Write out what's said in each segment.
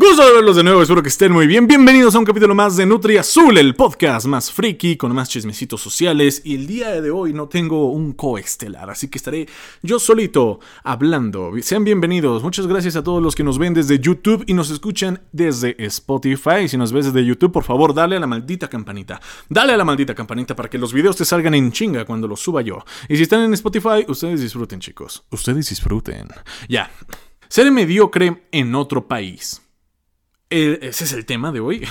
Gusto de verlos de nuevo, espero que estén muy bien. Bienvenidos a un capítulo más de Nutri Azul, el podcast más friki, con más chismecitos sociales. Y el día de hoy no tengo un coestelar, así que estaré yo solito hablando. Sean bienvenidos, muchas gracias a todos los que nos ven desde YouTube y nos escuchan desde Spotify. Si nos ves desde YouTube, por favor, dale a la maldita campanita. Dale a la maldita campanita para que los videos te salgan en chinga cuando los suba yo. Y si están en Spotify, ustedes disfruten, chicos. Ustedes disfruten. Ya. Ser mediocre en otro país. Ese es el tema de hoy.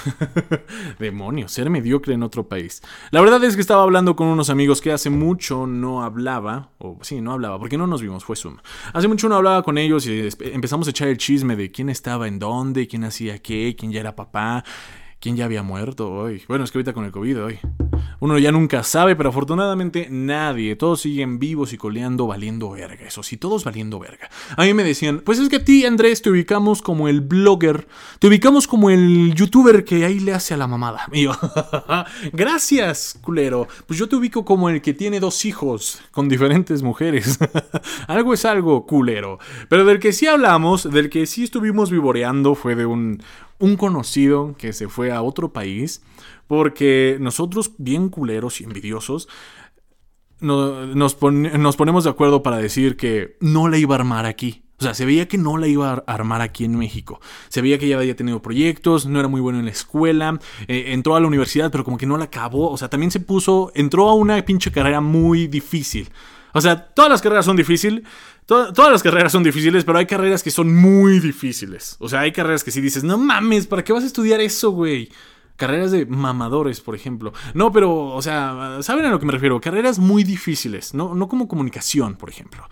Demonios, ser mediocre en otro país. La verdad es que estaba hablando con unos amigos que hace mucho no hablaba, o sí, no hablaba, porque no nos vimos, fue Zoom. Hace mucho no hablaba con ellos y empezamos a echar el chisme de quién estaba en dónde, quién hacía qué, quién ya era papá, quién ya había muerto hoy. Bueno, es que ahorita con el COVID hoy. Uno ya nunca sabe, pero afortunadamente nadie. Todos siguen vivos y coleando valiendo verga. Eso sí, todos valiendo verga. A mí me decían, pues es que a ti, Andrés, te ubicamos como el blogger. Te ubicamos como el youtuber que ahí le hace a la mamada. Y yo, gracias, culero. Pues yo te ubico como el que tiene dos hijos con diferentes mujeres. algo es algo, culero. Pero del que sí hablamos, del que sí estuvimos vivoreando, fue de un, un conocido que se fue a otro país porque nosotros, bien culeros y envidiosos, nos, ponemos de acuerdo para decir que no la iba a armar aquí. O sea, se veía que no la iba a armar aquí en México. Se veía que ya había tenido proyectos, no era muy bueno en la escuela, eh, entró a la universidad, pero como que no la acabó. O sea, también se puso, entró a una pinche carrera muy difícil. O sea, todas las carreras son difíciles, todas las carreras son difíciles, pero hay carreras que son muy difíciles. O sea, hay carreras que si dices, no mames, ¿para qué vas a estudiar eso, güey? carreras de mamadores, por ejemplo. No, pero, o sea, ¿saben a lo que me refiero? Carreras muy difíciles, no, no como comunicación, por ejemplo.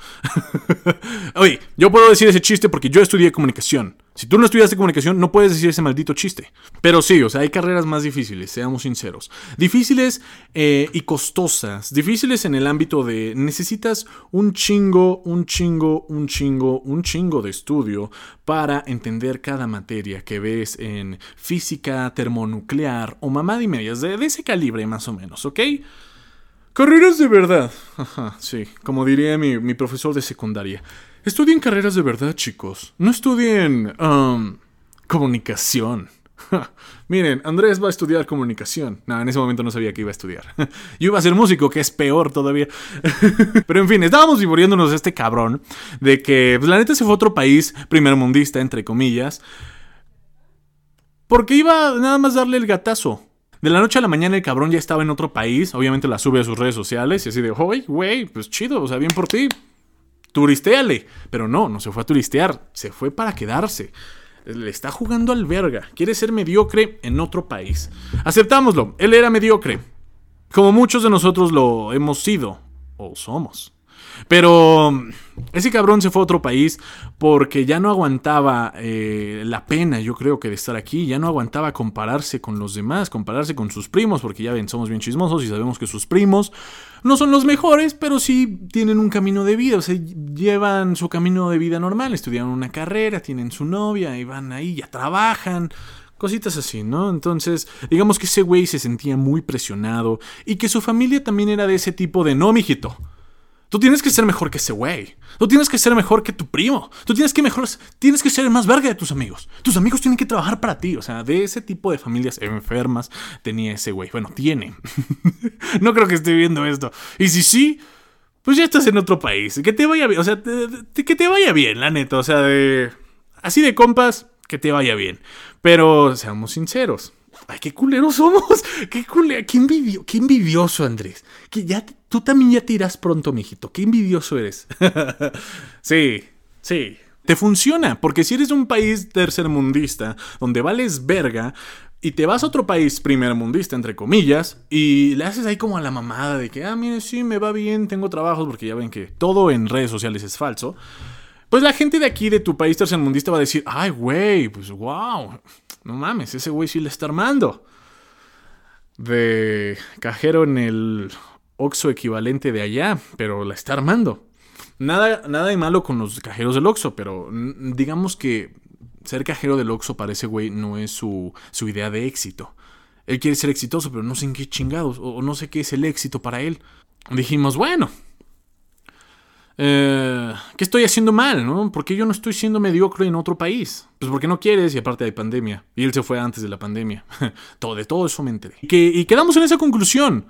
Oye, yo puedo decir ese chiste porque yo estudié comunicación. Si tú no estudiaste comunicación, no puedes decir ese maldito chiste. Pero sí, o sea, hay carreras más difíciles, seamos sinceros. Difíciles eh, y costosas. Difíciles en el ámbito de necesitas un chingo, un chingo, un chingo, un chingo de estudio para entender cada materia que ves en física termonuclear o mamá y medias de, ese calibre más o menos, ¿ok? Carreras de verdad. Ajá, sí, como diría mi profesor de secundaria. Estudien carreras de verdad, chicos. No estudien um, comunicación. Miren, Andrés va a estudiar comunicación. No, en ese momento no sabía que iba a estudiar. Yo iba a ser músico, que es peor todavía. Pero en fin, estábamos viviéndonos a este cabrón de que pues, la neta se fue a otro país primermundista, entre comillas. Porque iba nada más darle el gatazo. De la noche a la mañana el cabrón ya estaba en otro país. Obviamente la sube a sus redes sociales y así de, oye, güey, pues chido, o sea, bien por ti turistéale. Pero no, no se fue a turistear, se fue para quedarse. Le está jugando al verga. Quiere ser mediocre en otro país. Aceptámoslo, él era mediocre. Como muchos de nosotros lo hemos sido, o somos. Pero ese cabrón se fue a otro país porque ya no aguantaba eh, la pena, yo creo que de estar aquí, ya no aguantaba compararse con los demás, compararse con sus primos, porque ya ven, somos bien chismosos y sabemos que sus primos no son los mejores, pero sí tienen un camino de vida, o sea, llevan su camino de vida normal, estudian una carrera, tienen su novia y van ahí, ya trabajan. Cositas así, ¿no? Entonces, digamos que ese güey se sentía muy presionado y que su familia también era de ese tipo de no, mijito Tú tienes que ser mejor que ese güey. Tú tienes que ser mejor que tu primo. Tú tienes que mejor, tienes que ser el más verga de tus amigos. Tus amigos tienen que trabajar para ti. O sea, de ese tipo de familias enfermas tenía ese güey. Bueno, tiene. no creo que esté viendo esto. Y si sí, pues ya estás en otro país. Que te vaya bien. O sea, que te vaya bien, la neta. O sea, de así de compas, que te vaya bien. Pero seamos sinceros. Ay, qué culeros somos. Qué culero. Qué, qué envidioso, Andrés. Que ya tú también ya te irás pronto, mijito. Qué envidioso eres. sí, sí. Te funciona, porque si eres un país tercermundista, donde vales verga, y te vas a otro país primermundista, entre comillas, y le haces ahí como a la mamada de que, ah, mire, sí, me va bien, tengo trabajos, porque ya ven que todo en redes sociales es falso. Pues la gente de aquí, de tu país tercermundista, va a decir, ay, güey, pues wow, no mames, ese güey sí le está armando. De cajero en el Oxo equivalente de allá, pero la está armando. Nada, nada de malo con los cajeros del Oxo, pero digamos que ser cajero del Oxo para ese güey no es su, su idea de éxito. Él quiere ser exitoso, pero no sé en qué chingados, o no sé qué es el éxito para él. Dijimos, bueno, eh, ¿qué estoy haciendo mal, no? ¿Por qué yo no estoy siendo mediocre en otro país? Pues porque no quieres y aparte hay pandemia. Y él se fue antes de la pandemia. todo, de todo eso me enteré. y quedamos en esa conclusión.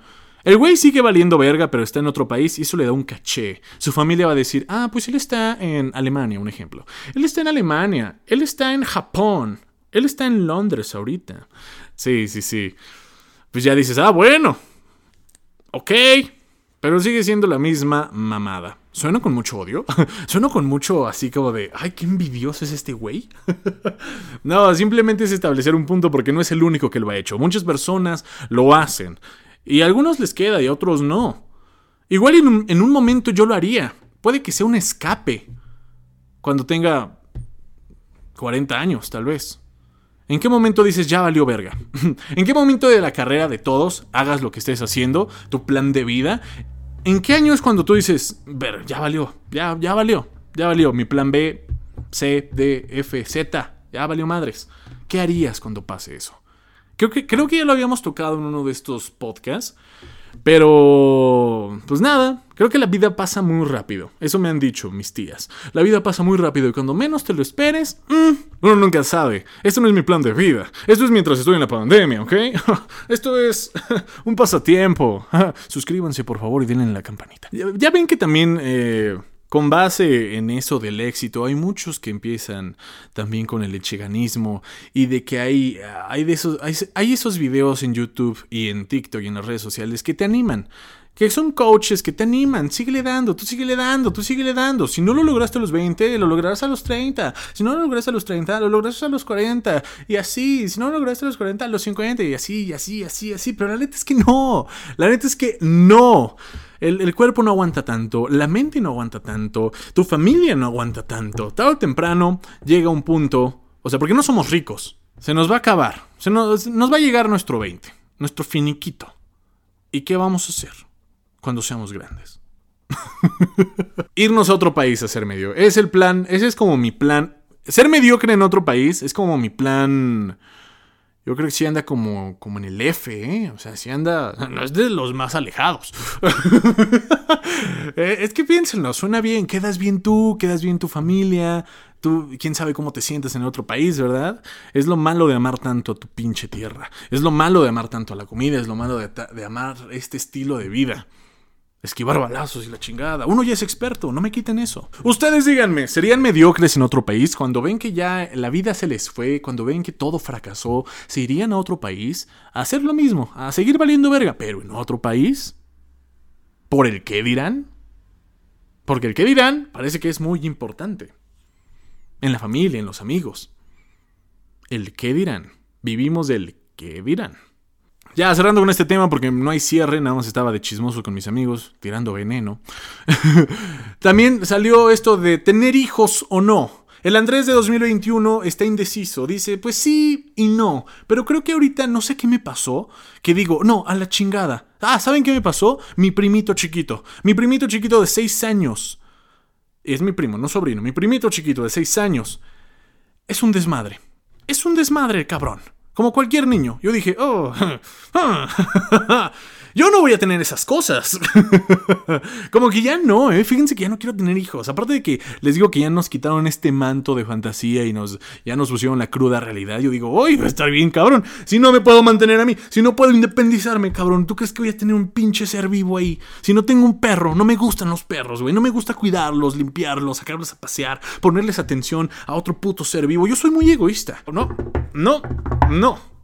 El güey sigue valiendo verga, pero está en otro país y eso le da un caché. Su familia va a decir, ah, pues él está en Alemania, un ejemplo. Él está en Alemania, él está en Japón, él está en Londres ahorita. Sí, sí, sí. Pues ya dices, ah, bueno. Ok. Pero sigue siendo la misma mamada. ¿Suena con mucho odio? ¿Suena con mucho así como de, ay, qué envidioso es este güey? no, simplemente es establecer un punto porque no es el único que lo ha hecho. Muchas personas lo hacen. Y a algunos les queda y a otros no. Igual en un, en un momento yo lo haría. Puede que sea un escape. Cuando tenga 40 años, tal vez. ¿En qué momento dices ya valió verga? ¿En qué momento de la carrera de todos hagas lo que estés haciendo, tu plan de vida? ¿En qué año es cuando tú dices, ya valió, ya, ya valió, ya valió, mi plan B, C, D, F, Z, ya valió madres? ¿Qué harías cuando pase eso? Creo que, creo que ya lo habíamos tocado en uno de estos podcasts. Pero, pues nada, creo que la vida pasa muy rápido. Eso me han dicho mis tías. La vida pasa muy rápido y cuando menos te lo esperes, mm, uno nunca sabe. Esto no es mi plan de vida. Esto es mientras estoy en la pandemia, ¿ok? Esto es un pasatiempo. Suscríbanse por favor y denle la campanita. Ya, ven que también... Eh, con base en eso del éxito, hay muchos que empiezan también con el echeganismo y de que hay, hay, de esos, hay, esos videos en YouTube y en TikTok y en las redes sociales que te animan que son coaches que te animan, síguele dando, tú síguele dando, tú síguele dando. Si no lo lograste a los 20, lo lograrás a los 30. Si no lo lograste a los 30, lo lograrás a los 40. Y así, si no lo lograste a los 40, a los 50. Y así, y así, así, así. Pero la neta es que no. La neta es que no. El, cuerpo no aguanta tanto, la mente no aguanta tanto, tu familia no aguanta tanto. Tarde o temprano llega un punto, o sea, porque no somos ricos, se nos va a acabar, se nos, nos va a llegar nuestro 20, nuestro finiquito. ¿Y qué vamos a hacer cuando seamos grandes? Irnos a otro país a ser medio. Es el plan, ese es como mi plan. Ser mediocre en otro país es como mi plan yo creo que sí anda como, como en el F, ¿eh? O sea, sí anda. No es de los más alejados. Eh, es que piénsenlo, suena bien. Quedas bien tú, quedas bien tu familia. Tú, quién sabe cómo te sientes en otro país, ¿verdad? Es lo malo de amar tanto a tu pinche tierra. Es lo malo de amar tanto a la comida. Es lo malo de, de amar este estilo de vida esquivar balazos y la chingada. Uno ya es experto, no me quiten eso. Ustedes díganme, ¿serían mediocres en otro país cuando ven que ya la vida se les fue, cuando ven que todo fracasó, se irían a otro país a hacer lo mismo, a seguir valiendo verga, pero en otro país? ¿Por el qué dirán? Porque el qué dirán parece que es muy importante. En la familia, en los amigos. El qué dirán. Vivimos del qué dirán. Ya cerrando con este tema porque no hay cierre, nada más estaba de chismoso con mis amigos, tirando veneno. También salió esto de tener hijos o no. El Andrés de 2021 está indeciso, dice, pues sí y no, pero creo que ahorita no sé qué me pasó, que digo, no, a la chingada. Ah, ¿saben qué me pasó? Mi primito chiquito, mi primito chiquito de 6 años. Es mi primo, no sobrino, mi primito chiquito de 6 años. Es un desmadre. Es un desmadre, cabrón. Como cualquier niño. Yo dije, oh, yo no voy a tener esas cosas. Como que ya no, ¿eh? Fíjense que ya no quiero tener hijos. Aparte de que les digo que ya nos quitaron este manto de fantasía y nos, ya nos pusieron la cruda realidad. Yo digo, uy, va a estar bien, cabrón. Si no me puedo mantener a mí, si no puedo independizarme, cabrón, ¿tú crees que voy a tener un pinche ser vivo ahí? Si no tengo un perro, no me gustan los perros, güey. No me gusta cuidarlos, limpiarlos, sacarlos a pasear, ponerles atención a otro puto ser vivo. Yo soy muy egoísta. No, no, no.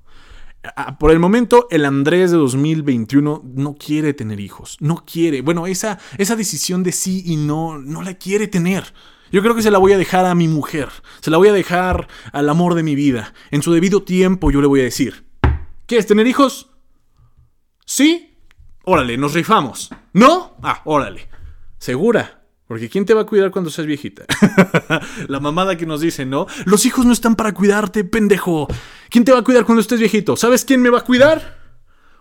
Por el momento, el Andrés de 2021 no quiere tener hijos. No quiere. Bueno, esa, esa decisión de sí y no, no la quiere tener. Yo creo que se la voy a dejar a mi mujer. Se la voy a dejar al amor de mi vida. En su debido tiempo yo le voy a decir. ¿Quieres tener hijos? ¿Sí? Órale, nos rifamos. ¿No? Ah, órale. ¿Segura? Porque ¿quién te va a cuidar cuando seas viejita? la mamada que nos dice, ¿no? Los hijos no están para cuidarte, pendejo. ¿Quién te va a cuidar cuando estés viejito? ¿Sabes quién me va a cuidar?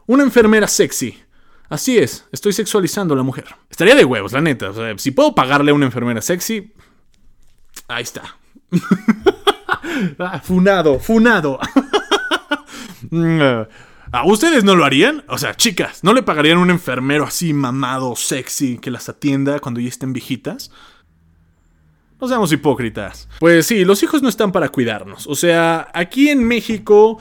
Una enfermera sexy. Así es, estoy sexualizando a la mujer. Estaría de huevos, la neta. si puedo pagarle a una enfermera sexy, ahí está. Ah, funado, funado. ¿A ustedes no lo harían? O sea, chicas, ¿no le pagarían un enfermero así mamado, sexy, que las atienda cuando ya estén viejitas? No seamos hipócritas. Pues sí, los hijos no están para cuidarnos. O sea, aquí en México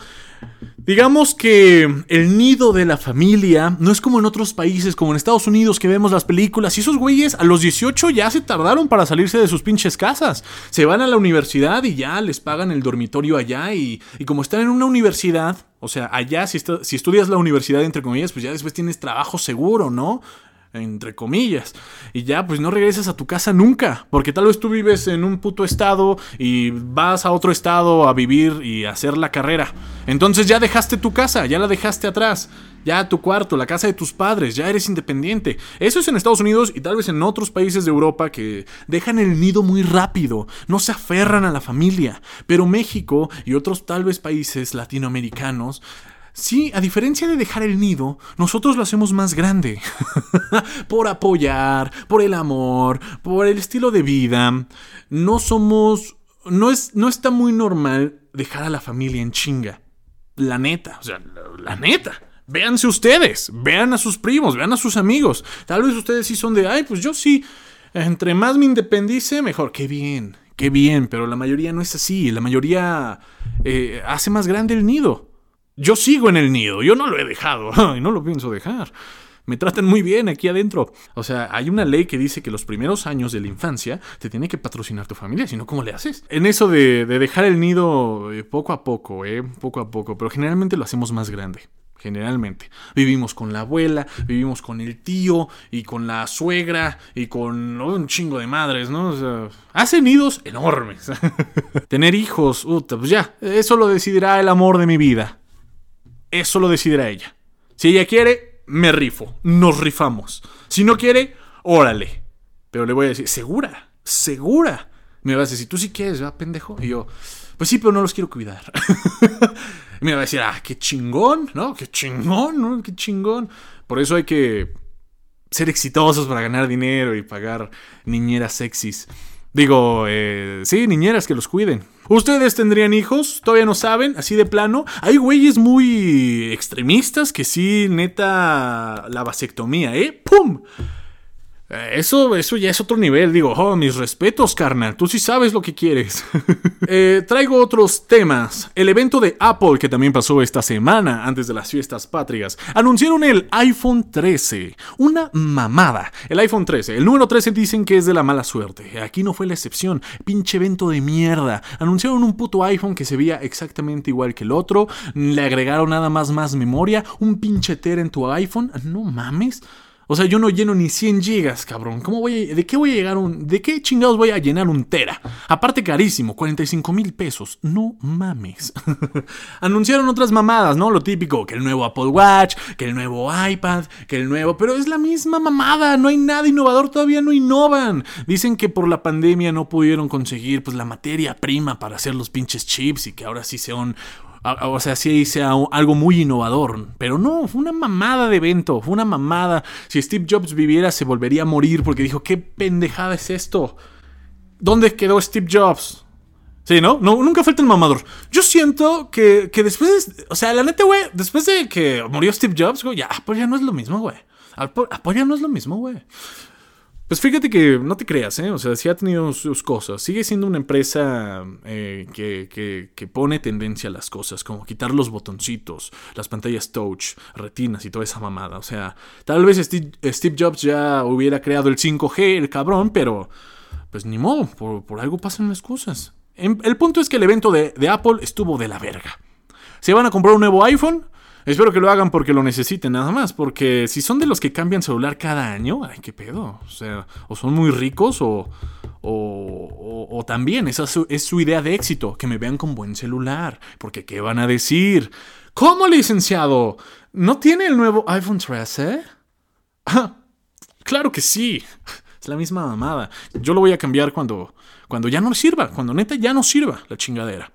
Digamos que el nido de la familia no es como en otros países, como en Estados Unidos que vemos las películas. Y esos güeyes a los 18 ya se tardaron para salirse de sus pinches casas. Se van a la universidad y ya les pagan el dormitorio allá. Y, como están en una universidad, o sea, allá si, si estudias la universidad entre comillas, pues ya después tienes trabajo seguro, ¿no? Entre comillas. Y ya, pues no regresas a tu casa nunca, porque tal vez tú vives en un puto estado y vas a otro estado a vivir y hacer la carrera. Entonces ya dejaste tu casa, ya la dejaste atrás, ya tu cuarto, la casa de tus padres, ya eres independiente. Eso es en Estados Unidos y tal vez en otros países de Europa que dejan el nido muy rápido, no se aferran a la familia. Pero México y otros tal vez países latinoamericanos Sí, a diferencia de dejar el nido, nosotros lo hacemos más grande. por apoyar, por el amor, por el estilo de vida. No somos... No, es, no está muy normal dejar a la familia en chinga. La neta, o sea, la, neta. Véanse ustedes, vean a sus primos, vean a sus amigos. Tal vez ustedes sí son de, ay, pues yo sí, entre más me independice, mejor. Qué bien, qué bien, pero la mayoría no es así. La mayoría eh, hace más grande el nido. Yo sigo en el nido, yo no lo he dejado y no lo pienso dejar. Me tratan muy bien aquí adentro. O sea, hay una ley que dice que los primeros años de la infancia te tiene que patrocinar tu familia, si no, ¿cómo le haces? En eso de, dejar el nido eh, poco a poco, ¿eh? Poco a poco, pero generalmente lo hacemos más grande. Generalmente. Vivimos con la abuela, vivimos con el tío y con la suegra y con un chingo de madres, ¿no? O sea, hacen nidos enormes. Tener hijos, pues ya, eso lo decidirá el amor de mi vida. Eso lo decidirá ella. Si ella quiere, me rifo. Nos rifamos. Si no quiere, órale. Pero le voy a decir, ¿segura? ¿Segura? Me va a decir, tú sí quieres, ¿verdad, pendejo? Y yo, pues sí, pero no los quiero cuidar. me va a decir, ah, qué chingón, ¿no? Qué chingón, ¿no? Qué chingón. Por eso hay que ser exitosos para ganar dinero y pagar niñeras sexys. Digo, eh, sí, niñeras que los cuiden. ¿Ustedes tendrían hijos? ¿Todavía no saben? Así de plano. Hay güeyes muy extremistas que sí, neta, la vasectomía, ¿eh? ¡Pum! Eh, eso, eso ya es otro nivel. Digo, oh, mis respetos, carnal. Tú sí sabes lo que quieres. Eh, traigo otros temas. El evento de Apple, que también pasó esta semana, antes de las fiestas patrias, anunciaron el iPhone 13. Una mamada. El iPhone 13. El número 13 dicen que es de la mala suerte. Aquí no fue la excepción. Pinche evento de mierda. Anunciaron un puto iPhone que se veía exactamente igual que el otro. Le agregaron nada más más memoria. Un pinche ter en tu iPhone. No mames. O sea, yo no lleno ni 100 gigas, cabrón. ¿Cómo voy a, ¿De qué voy a llegar un... ¿De qué chingados voy a llenar un tera? Aparte carísimo, 45 mil pesos. No mames. Anunciaron otras mamadas, ¿no? Lo típico, que el nuevo Apple Watch, que el nuevo iPad, que el nuevo... Pero es la misma mamada, no hay nada innovador, todavía no innovan. Dicen que por la pandemia no pudieron conseguir pues la materia prima para hacer los pinches chips y que ahora sí sean o sea, sí sea algo muy innovador. Pero no, fue una mamada de evento, fue una mamada. Si Steve Jobs viviera, se volvería a morir porque dijo, ¿qué pendejada es esto? ¿Dónde quedó Steve Jobs? Sí, ¿no? nunca falta el mamador. Yo siento que, que después, o sea, la neta, güey, después de que murió Steve Jobs, güey, ya, pues no es lo mismo, güey. Apoya no es lo mismo, güey. Pues fíjate que no te creas, ¿eh? O sea, sí ha tenido sus cosas. Sigue siendo una empresa eh, que, pone tendencia a las cosas, como quitar los botoncitos, las pantallas touch, retinas y toda esa mamada. O sea, tal vez Steve, Jobs ya hubiera creado el 5G, el cabrón, pero pues ni modo, por, algo pasan las cosas. El punto es que el evento de, de Apple estuvo de la verga. ¿Se van a comprar un nuevo iPhone? Espero que lo hagan porque lo necesiten nada más, porque si son de los que cambian celular cada año, ay, qué pedo. O sea, o son muy ricos o, o, o, también esa es su, idea de éxito, que me vean con buen celular, porque ¿qué van a decir? ¿Cómo, licenciado? ¿No tiene el nuevo iPhone 13? Ah, claro que sí. Es la misma mamada. Yo lo voy a cambiar cuando, cuando ya no sirva, cuando neta ya no sirva la chingadera.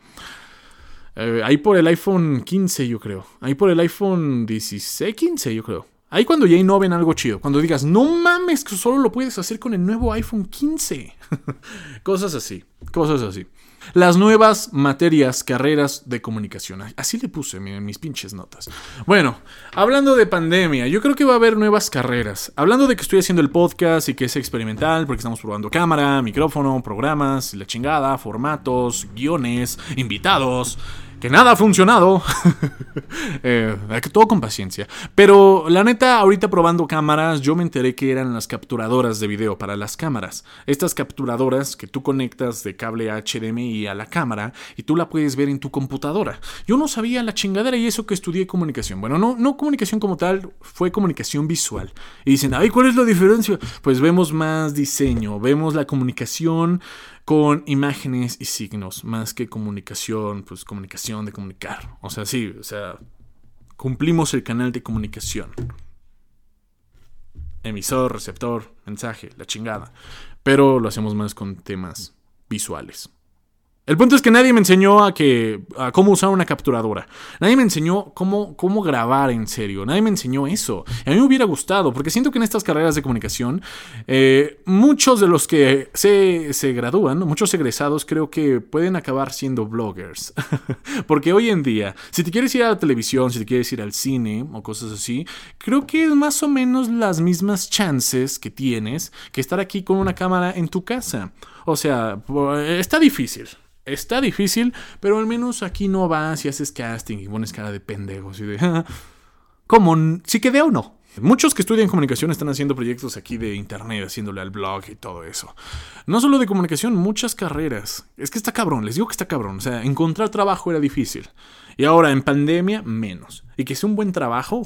Eh, ahí por el iPhone 15, yo creo. Ahí por el iPhone 16, 15, yo creo. Ahí cuando ya innoven algo chido. Cuando digas, no mames, que solo lo puedes hacer con el nuevo iPhone 15. cosas así, cosas así. Las nuevas materias, carreras de comunicación. Así le puse en mis pinches notas. Bueno, hablando de pandemia, yo creo que va a haber nuevas carreras. Hablando de que estoy haciendo el podcast y que es experimental, porque estamos probando cámara, micrófono, programas, la chingada, formatos, guiones, invitados que nada ha funcionado. eh, todo con paciencia. Pero la neta, ahorita probando cámaras, yo me enteré que eran las capturadoras de video para las cámaras. Estas capturadoras que tú conectas de cable HDMI a la cámara y tú la puedes ver en tu computadora. Yo no sabía la chingadera y eso que estudié comunicación. Bueno, no, no comunicación como tal, fue comunicación visual. Y dicen, ay, ¿cuál es la diferencia? Pues vemos más diseño, vemos la comunicación con imágenes y signos, más que comunicación, pues comunicación de comunicar. O sea, sí, o sea, cumplimos el canal de comunicación. Emisor, receptor, mensaje, la chingada. Pero lo hacemos más con temas visuales. El punto es que nadie me enseñó a, que, a cómo usar una capturadora. Nadie me enseñó cómo, cómo grabar en serio. Nadie me enseñó eso. a mí me hubiera gustado, porque siento que en estas carreras de comunicación, eh, muchos de los que se, se gradúan, muchos egresados, creo que pueden acabar siendo bloggers. porque hoy en día, si te quieres ir a la televisión, si te quieres ir al cine o cosas así, creo que es más o menos las mismas chances que tienes que estar aquí con una cámara en tu casa. O sea, está difícil. Está difícil, pero al menos aquí no vas y haces casting y pones cara de pendejos y de... como si quedé o no. Muchos que estudian comunicación están haciendo proyectos aquí de internet, haciéndole al blog y todo eso. No solo de comunicación, muchas carreras. Es que está cabrón, les digo que está cabrón. O sea, encontrar trabajo era difícil. Y ahora en pandemia, menos. Y que sea un buen trabajo,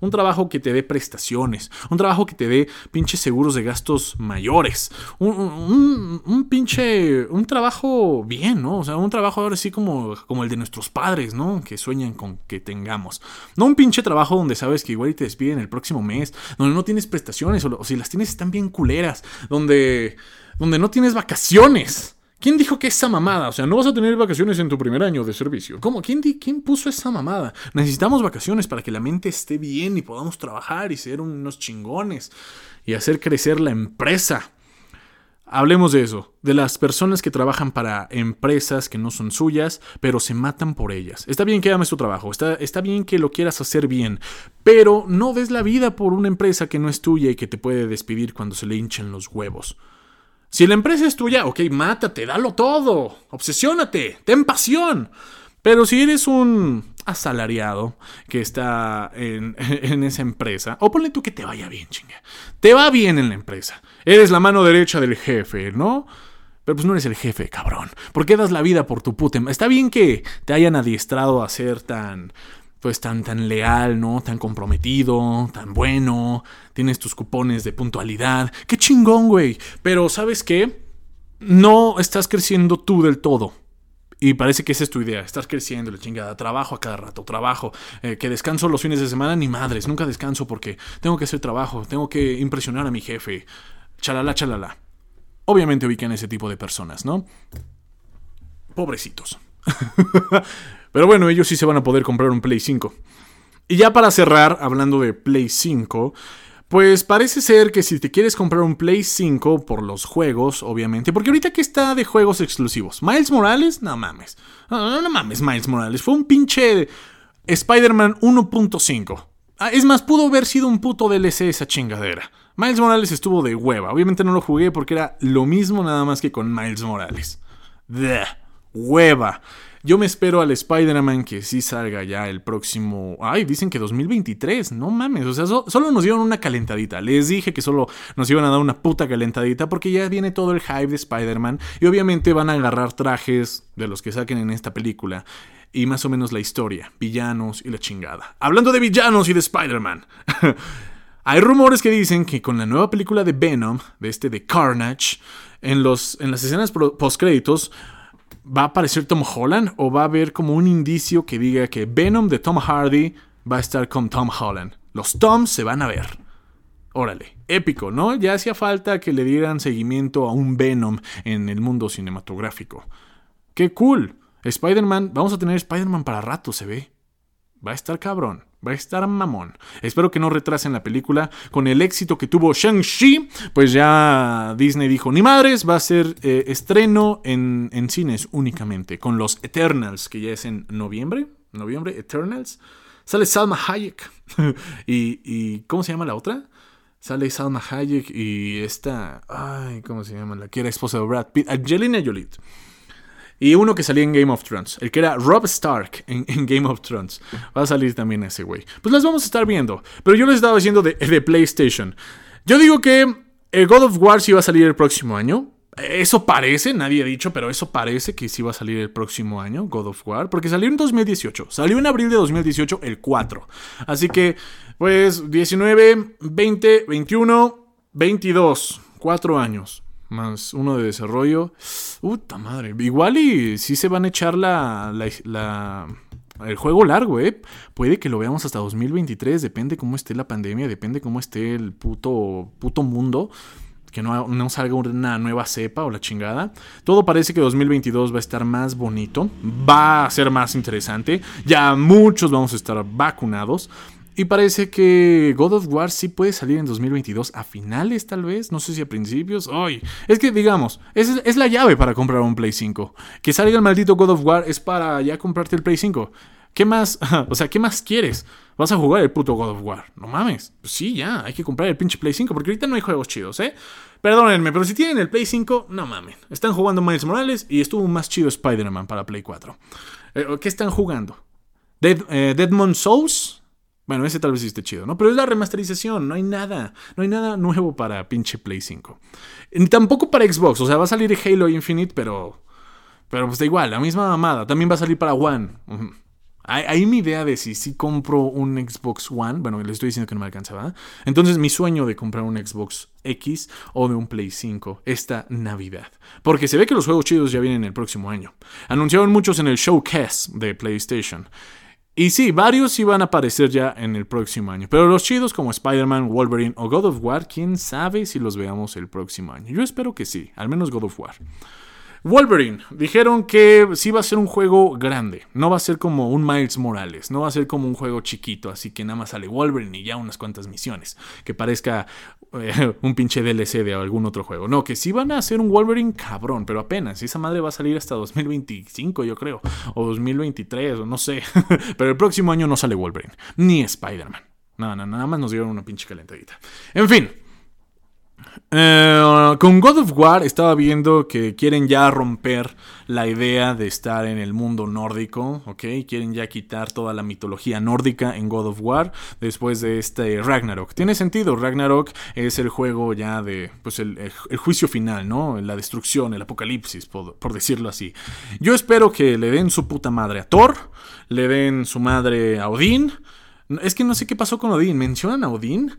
un trabajo que te dé prestaciones. Un trabajo que te dé pinches seguros de gastos mayores. Un, un, pinche. Un trabajo bien, ¿no? O sea, un trabajo ahora sí como, como el de nuestros padres, ¿no? Que sueñan con que tengamos. No un pinche trabajo donde sabes que igual te despiden el próximo mes. Donde no tienes prestaciones. O, o si las tienes están bien culeras. Donde. Donde no tienes vacaciones. ¿Quién dijo que esa mamada? O sea, no vas a tener vacaciones en tu primer año de servicio. ¿Cómo? ¿Quién, ¿Quién puso esa mamada? Necesitamos vacaciones para que la mente esté bien y podamos trabajar y ser unos chingones y hacer crecer la empresa. Hablemos de eso, de las personas que trabajan para empresas que no son suyas, pero se matan por ellas. Está bien que ames tu trabajo, está, está bien que lo quieras hacer bien, pero no des la vida por una empresa que no es tuya y que te puede despedir cuando se le hinchen los huevos. Si la empresa es tuya, ok, mátate, dalo todo, obsesiónate, ten pasión. Pero si eres un asalariado que está en, en, esa empresa, o ponle tú que te vaya bien, chinga. Te va bien en la empresa. Eres la mano derecha del jefe, ¿no? Pero pues no eres el jefe, cabrón. ¿Por qué das la vida por tu puta? Está bien que te hayan adiestrado a ser tan pues tan, tan leal, ¿no? Tan comprometido, tan bueno, tienes tus cupones de puntualidad. ¡Qué chingón, güey! Pero ¿sabes qué? No estás creciendo tú del todo. Y parece que esa es tu idea, estás creciendo, la chingada, trabajo a cada rato, trabajo, eh, que descanso los fines de semana, ni madres, nunca descanso porque tengo que hacer trabajo, tengo que impresionar a mi jefe, chalala, chalala. Obviamente ubican ese tipo de personas, ¿no? Pobrecitos. Pero bueno, ellos sí se van a poder comprar un Play 5. Y ya para cerrar, hablando de Play 5, pues parece ser que si te quieres comprar un Play 5 por los juegos, obviamente, porque ahorita que está de juegos exclusivos, Miles Morales, no mames. No, mames, Miles Morales. Fue un pinche Spider-Man 1.5. Ah, es más, pudo haber sido un puto DLC esa chingadera. Miles Morales estuvo de hueva. Obviamente no lo jugué porque era lo mismo nada más que con Miles Morales. Hueva. Yo me espero al Spider-Man que sí salga ya el próximo. Ay, dicen que 2023. No mames. O sea, solo nos dieron una calentadita. Les dije que solo nos iban a dar una puta calentadita porque ya viene todo el hype de Spider-Man. Y obviamente van a agarrar trajes de los que saquen en esta película. Y más o menos la historia. Villanos y la chingada. Hablando de villanos y de Spider-Man. Hay rumores que dicen que con la nueva película de Venom, de este de Carnage, en, los, en las escenas postcréditos ¿Va a aparecer Tom Holland o va a haber como un indicio que diga que Venom de Tom Hardy va a estar con Tom Holland? Los Toms se van a ver. Órale, épico, ¿no? Ya hacía falta que le dieran seguimiento a un Venom en el mundo cinematográfico. ¡Qué cool! Spider-Man, vamos a tener Spider-Man para rato, se ve. Va a estar cabrón. Va a estar mamón. Espero que no retrasen la película. Con el éxito que tuvo Shang-Chi, pues ya Disney dijo, ni madres, va a ser eh, estreno en, en, cines únicamente. Con los Eternals, que ya es en noviembre. Noviembre, Eternals. Sale Salma Hayek. y, ¿cómo se llama la otra? Sale Salma Hayek y esta... Ay, ¿cómo se llama? La que era esposa de Brad Pitt. Angelina Jolie. Y uno que salía en Game of Thrones, el que era Rob Stark en, Game of Thrones. Va a salir también ese güey. Pues las vamos a estar viendo. Pero yo les estaba diciendo de, de PlayStation. Yo digo que el God of War sí va a salir el próximo año. Eso parece, nadie ha dicho, pero eso parece que sí va a salir el próximo año, God of War, porque salió en 2018. Salió en abril de 2018 el 4. Así que, pues, 19, 20, 21, 22. 4 años más uno de desarrollo. Puta madre. Igual y si se van a echar la, la, el juego largo, ¿eh? Puede que lo veamos hasta 2023, depende cómo esté la pandemia, depende cómo esté el puto, puto mundo. Que no, no salga una nueva cepa o la chingada. Todo parece que 2022 va a estar más bonito, va a ser más interesante. Ya muchos vamos a estar vacunados. Y parece que God of War sí puede salir en 2022, a finales tal vez, no sé si a principios. Ay, es que digamos, es, es la llave para comprar un Play 5. Que salga el maldito God of War es para ya comprarte el Play 5. ¿Qué más? o sea, ¿qué más quieres? Vas a jugar el puto God of War. No mames. Pues sí, ya, hay que comprar el pinche Play 5 porque ahorita no hay juegos chidos, ¿eh? Perdónenme, pero si tienen el Play 5, no mames. Están jugando Miles Morales y estuvo más chido Spider-Man para Play 4. Eh, ¿Qué están jugando? Dead, eh, Souls bueno, ese tal vez esté chido, ¿no? Pero es la remasterización, no hay nada, no hay nada nuevo para pinche Play 5. Ni tampoco para Xbox, o sea, va a salir Halo Infinite, pero pero pues da igual, la misma mamada, también va a salir para One. Ahí mi idea de si sí compro un Xbox One, bueno, le estoy diciendo que no me alcanza, Entonces mi sueño de comprar un Xbox X o de un Play 5 esta Navidad. Porque se ve que los juegos chidos ya vienen el próximo año. Anunciaron muchos en el showcase de PlayStation. Y sí, varios iban a aparecer ya en el próximo año. Pero los chidos como Spider-Man, Wolverine o God of War, quién sabe si los veamos el próximo año. Yo espero que sí, al menos God of War. Wolverine, dijeron que sí va a ser un juego grande, no va a ser como un Miles Morales, no va a ser como un juego chiquito, así que nada más sale Wolverine y ya unas cuantas misiones, que parezca eh, un pinche DLC de algún otro juego. No, que sí van a hacer un Wolverine cabrón, pero apenas, esa madre va a salir hasta 2025 yo creo, o 2023, o no sé, pero el próximo año no sale Wolverine, ni Spider-Man. No, nada más nos dieron una pinche calentadita. En fin, eh, con God of War estaba viendo que quieren ya romper la idea de estar en el mundo nórdico, ¿ok? Quieren ya quitar toda la mitología nórdica en God of War después de este Ragnarok. Tiene sentido, Ragnarok es el juego ya de, pues el, juicio final, ¿no? La destrucción, el apocalipsis, por, por decirlo así. Yo espero que le den su puta madre a Thor, le den su madre a Odín. Es que no sé qué pasó con Odín. ¿Mencionan a Odín?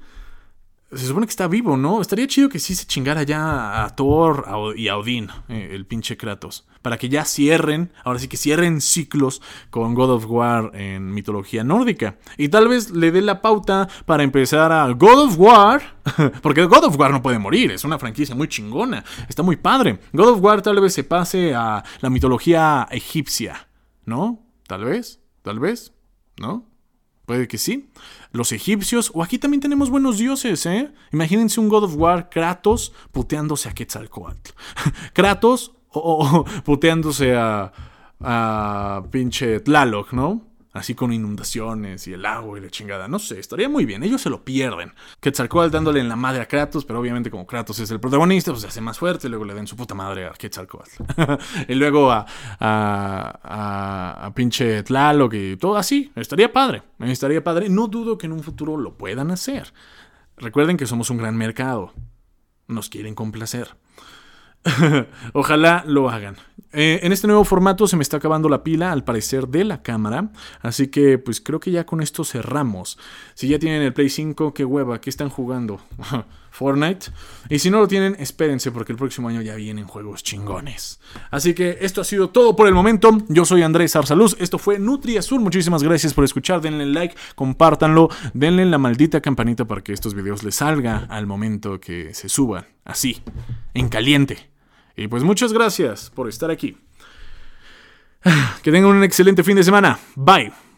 Se supone que está vivo, ¿no? Estaría chido que sí se chingara ya a Thor y a Odín, eh, el pinche Kratos. Para que ya cierren, ahora sí que cierren ciclos con God of War en mitología nórdica. Y tal vez le dé la pauta para empezar a God of War. Porque God of War no puede morir, es una franquicia muy chingona. Está muy padre. God of War tal vez se pase a la mitología egipcia, ¿no? Tal vez, tal vez, ¿no? Puede que sí. Los egipcios, o aquí también tenemos buenos dioses, ¿eh? Imagínense un God of War, Kratos puteándose a Quetzalcoatl. Kratos o, puteándose a, a pinche Tlaloc, ¿no? Así con inundaciones y el agua y la chingada. No sé, estaría muy bien. Ellos se lo pierden. Quetzalcoatl dándole en la madre a Kratos, pero obviamente como Kratos es el protagonista, pues se hace más fuerte. Y luego le den su puta madre a Quetzalcoatl. y luego a, a, a, pinche Tlaloc y todo así. Estaría padre. Estaría padre. No dudo que en un futuro lo puedan hacer. Recuerden que somos un gran mercado. Nos quieren complacer. Ojalá lo hagan. Eh, en este nuevo formato se me está acabando la pila, al parecer, de la cámara. Así que, pues creo que ya con esto cerramos. Si ya tienen el Play 5, qué hueva, ¿qué están jugando? Fortnite. Y si no lo tienen, espérense porque el próximo año ya vienen juegos chingones. Así que esto ha sido todo por el momento. Yo soy Andrés Arsaluz. Esto fue Nutri Azul. Muchísimas gracias por escuchar. Denle like, compártanlo, denle la maldita campanita para que estos videos les salga al momento que se suban. Así, en caliente. Y pues muchas gracias por estar aquí. Que tengan un excelente fin de semana. Bye.